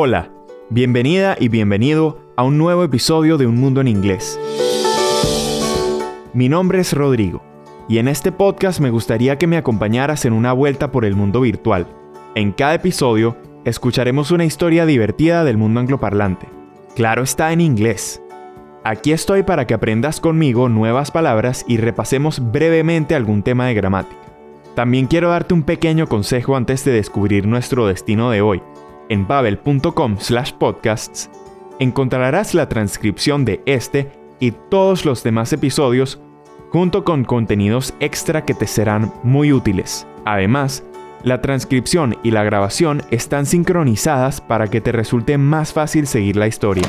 Hola, bienvenida y bienvenido a un nuevo episodio de Un Mundo en Inglés. Mi nombre es Rodrigo y en este podcast me gustaría que me acompañaras en una vuelta por el mundo virtual. En cada episodio escucharemos una historia divertida del mundo angloparlante. Claro está en inglés. Aquí estoy para que aprendas conmigo nuevas palabras y repasemos brevemente algún tema de gramática. También quiero darte un pequeño consejo antes de descubrir nuestro destino de hoy en babel.com slash podcasts encontrarás la transcripción de este y todos los demás episodios junto con contenidos extra que te serán muy útiles. Además, la transcripción y la grabación están sincronizadas para que te resulte más fácil seguir la historia.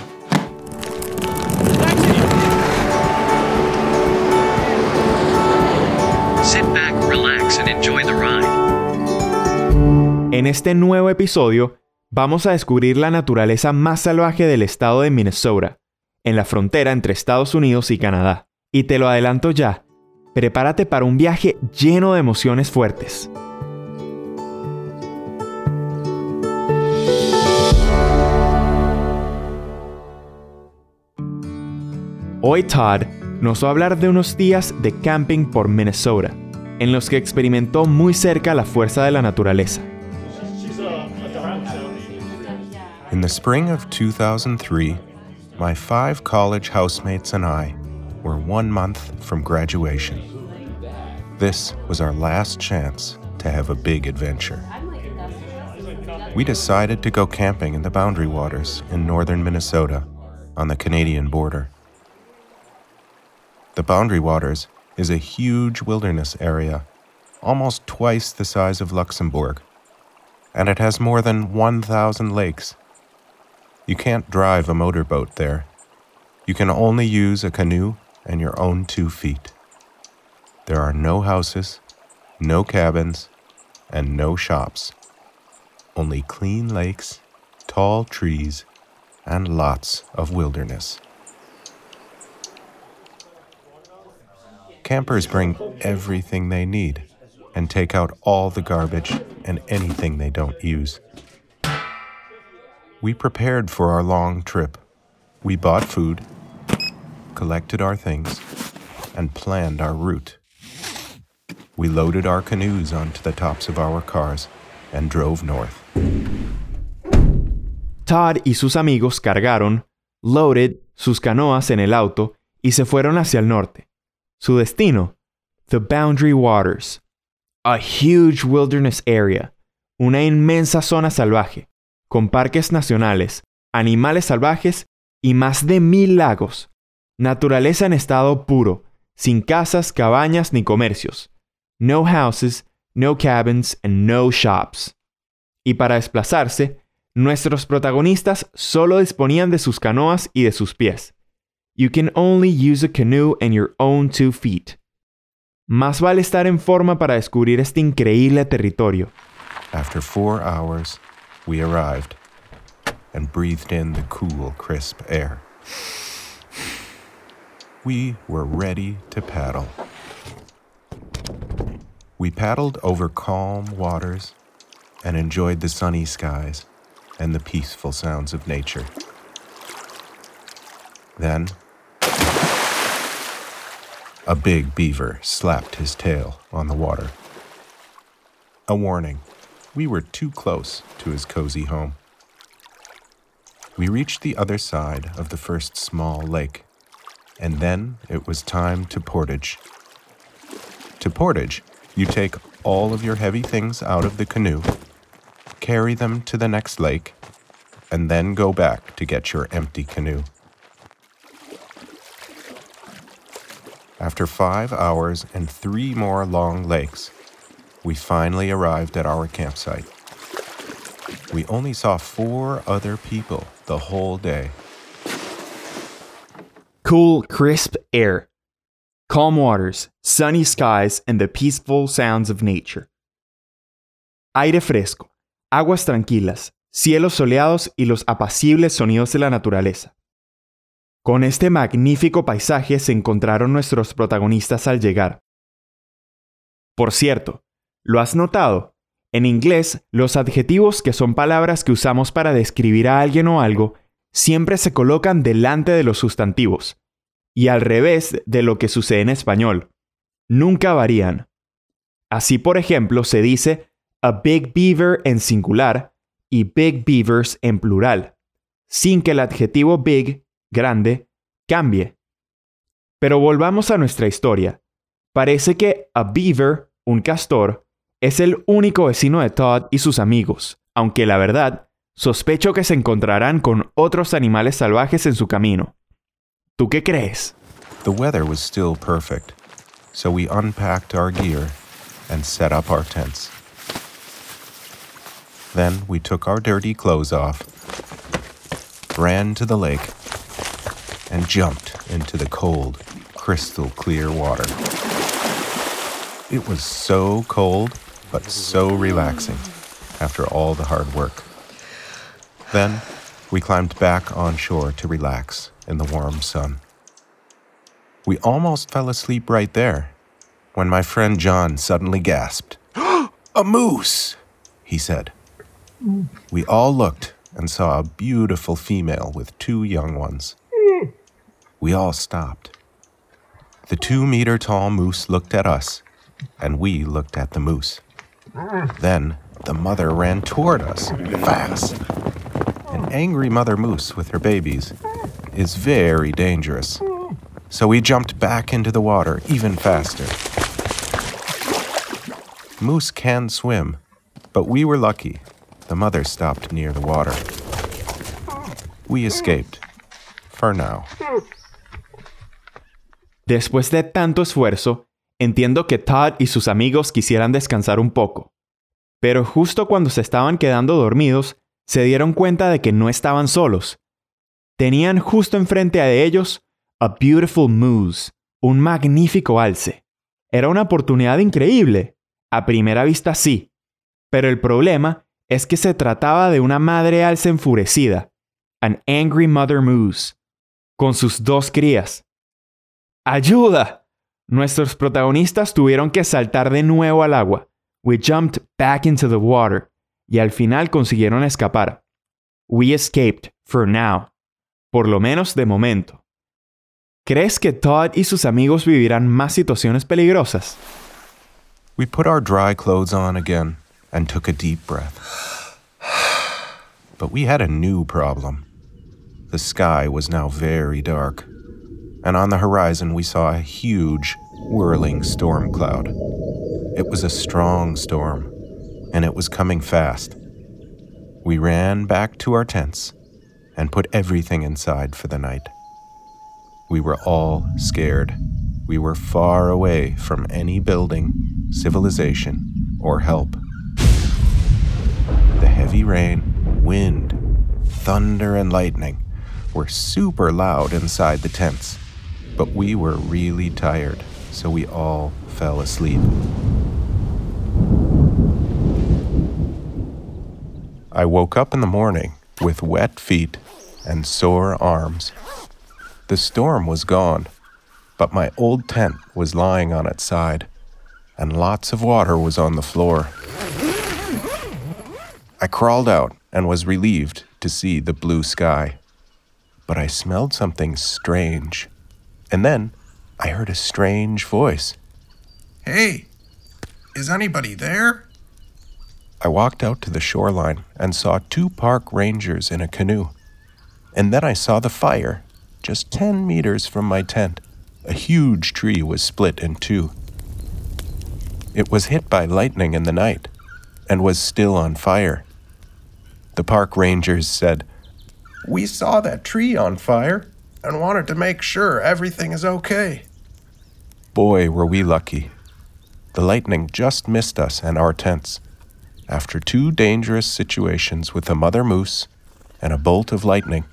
En este nuevo episodio vamos a descubrir la naturaleza más salvaje del estado de Minnesota, en la frontera entre Estados Unidos y Canadá. Y te lo adelanto ya, prepárate para un viaje lleno de emociones fuertes. Hoy Todd nos va a hablar de unos días de camping por Minnesota, en los que experimentó muy cerca la fuerza de la naturaleza. In the spring of 2003, my five college housemates and I were one month from graduation. This was our last chance to have a big adventure. We decided to go camping in the Boundary Waters in northern Minnesota on the Canadian border. The Boundary Waters is a huge wilderness area, almost twice the size of Luxembourg, and it has more than 1,000 lakes you can't drive a motorboat there. You can only use a canoe and your own two feet. There are no houses, no cabins, and no shops. Only clean lakes, tall trees, and lots of wilderness. Campers bring everything they need and take out all the garbage and anything they don't use. We prepared for our long trip. We bought food, collected our things, and planned our route. We loaded our canoes onto the tops of our cars and drove north. Todd y sus amigos cargaron, loaded, sus canoas en el auto y se fueron hacia el norte. Su destino, the Boundary Waters, a huge wilderness area, una inmensa zona salvaje con parques nacionales, animales salvajes y más de mil lagos. Naturaleza en estado puro, sin casas, cabañas ni comercios. No houses, no cabins and no shops. Y para desplazarse, nuestros protagonistas solo disponían de sus canoas y de sus pies. You can only use a canoe and your own two feet. Más vale estar en forma para descubrir este increíble territorio. After four hours, we arrived and breathed in the cool, crisp air. We were ready to paddle. We paddled over calm waters and enjoyed the sunny skies and the peaceful sounds of nature. Then, a big beaver slapped his tail on the water. A warning we were too close to his cozy home. We reached the other side of the first small lake, and then it was time to portage. To portage, you take all of your heavy things out of the canoe, carry them to the next lake, and then go back to get your empty canoe. After five hours and three more long lakes, we finally arrived at our campsite. We only saw four other people the whole day. Cool, crisp air, calm waters, sunny skies, and the peaceful sounds of nature. Aire fresco, aguas tranquilas, cielos soleados y los apacibles sonidos de la naturaleza. Con este magnífico paisaje se encontraron nuestros protagonistas al llegar. Por cierto, ¿Lo has notado? En inglés, los adjetivos, que son palabras que usamos para describir a alguien o algo, siempre se colocan delante de los sustantivos, y al revés de lo que sucede en español. Nunca varían. Así, por ejemplo, se dice a big beaver en singular y big beavers en plural, sin que el adjetivo big, grande, cambie. Pero volvamos a nuestra historia. Parece que a beaver, un castor, es el único vecino de Todd y sus amigos, aunque la verdad, sospecho que se encontrarán con otros animales salvajes en su camino. ¿Tú qué crees? The weather was still perfect, so we unpacked our gear and set up our tents. Then we took our dirty clothes off, ran to the lake, and jumped into the cold, crystal clear water. It was so cold but so relaxing after all the hard work. Then we climbed back on shore to relax in the warm sun. We almost fell asleep right there when my friend John suddenly gasped. a moose, he said. We all looked and saw a beautiful female with two young ones. We all stopped. The two meter tall moose looked at us, and we looked at the moose. Then the mother ran toward us fast. An angry mother moose with her babies is very dangerous. So we jumped back into the water even faster. Moose can swim, but we were lucky. The mother stopped near the water. We escaped. For now. Después de tanto esfuerzo, Entiendo que Todd y sus amigos quisieran descansar un poco, pero justo cuando se estaban quedando dormidos, se dieron cuenta de que no estaban solos. Tenían justo enfrente a ellos a beautiful moose, un magnífico alce. Era una oportunidad increíble. A primera vista sí, pero el problema es que se trataba de una madre alce enfurecida, an angry mother moose, con sus dos crías. ¡Ayuda! Nuestros protagonistas tuvieron que saltar de nuevo al agua. We jumped back into the water. Y al final consiguieron escapar. We escaped, for now. Por lo menos de momento. ¿Crees que Todd y sus amigos vivirán más situaciones peligrosas? We put our dry clothes on again and took a deep breath. But we had a new problem. The sky was now very dark and on the horizon we saw a huge, whirling storm cloud. It was a strong storm, and it was coming fast. We ran back to our tents and put everything inside for the night. We were all scared. We were far away from any building, civilization, or help. The heavy rain, wind, thunder, and lightning were super loud inside the tents but we were really tired, so we all fell asleep. I woke up in the morning with wet feet and sore arms. The storm was gone, but my old tent was lying on its side, and lots of water was on the floor. I crawled out and was relieved to see the blue sky. But I smelled something strange. And then I heard a strange voice. Hey, is anybody there? I walked out to the shoreline and saw two park rangers in a canoe. And then I saw the fire, just 10 meters from my tent. A huge tree was split in two. It was hit by lightning in the night and was still on fire. The park rangers said, We saw that tree on fire and wanted to make sure everything is okay. Boy, were we lucky. The lightning just missed us and our tents. After two dangerous situations with a mother moose and a bolt of lightning,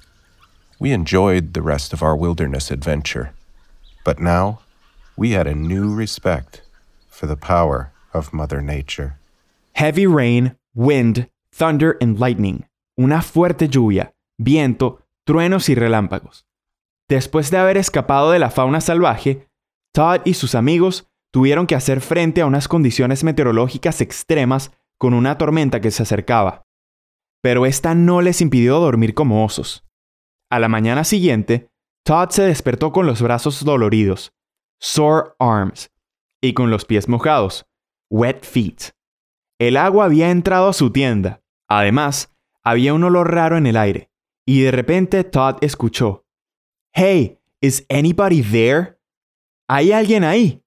we enjoyed the rest of our wilderness adventure. But now, we had a new respect for the power of Mother Nature. Heavy rain, wind, thunder, and lightning. Una fuerte lluvia, viento, truenos y relámpagos. Después de haber escapado de la fauna salvaje, Todd y sus amigos tuvieron que hacer frente a unas condiciones meteorológicas extremas con una tormenta que se acercaba. Pero esta no les impidió dormir como osos. A la mañana siguiente, Todd se despertó con los brazos doloridos, sore arms, y con los pies mojados, wet feet. El agua había entrado a su tienda. Además, había un olor raro en el aire. Y de repente Todd escuchó, Hey, is anybody there? ¿Hay alguien ahí?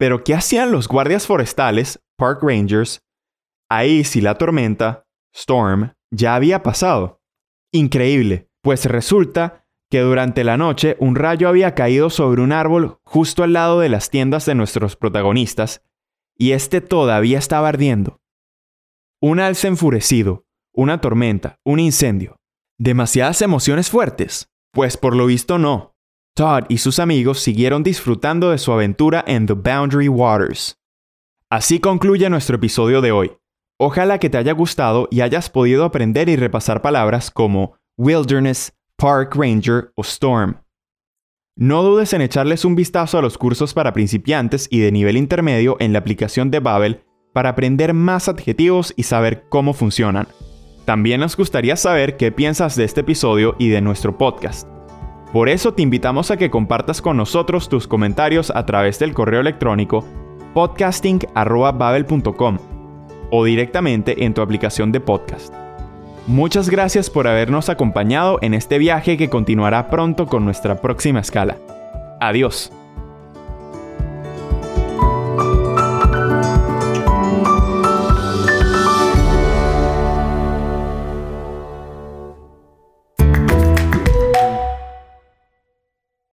Pero ¿qué hacían los guardias forestales, Park Rangers? Ahí si la tormenta, Storm, ya había pasado. Increíble, pues resulta que durante la noche un rayo había caído sobre un árbol justo al lado de las tiendas de nuestros protagonistas, y este todavía estaba ardiendo. Un alce enfurecido, una tormenta, un incendio. ¿Demasiadas emociones fuertes? Pues por lo visto no. Todd y sus amigos siguieron disfrutando de su aventura en The Boundary Waters. Así concluye nuestro episodio de hoy. Ojalá que te haya gustado y hayas podido aprender y repasar palabras como wilderness, Park Ranger o Storm. No dudes en echarles un vistazo a los cursos para principiantes y de nivel intermedio en la aplicación de Babel para aprender más adjetivos y saber cómo funcionan. También nos gustaría saber qué piensas de este episodio y de nuestro podcast. Por eso te invitamos a que compartas con nosotros tus comentarios a través del correo electrónico podcasting.babel.com o directamente en tu aplicación de podcast. Muchas gracias por habernos acompañado en este viaje que continuará pronto con nuestra próxima escala. Adiós.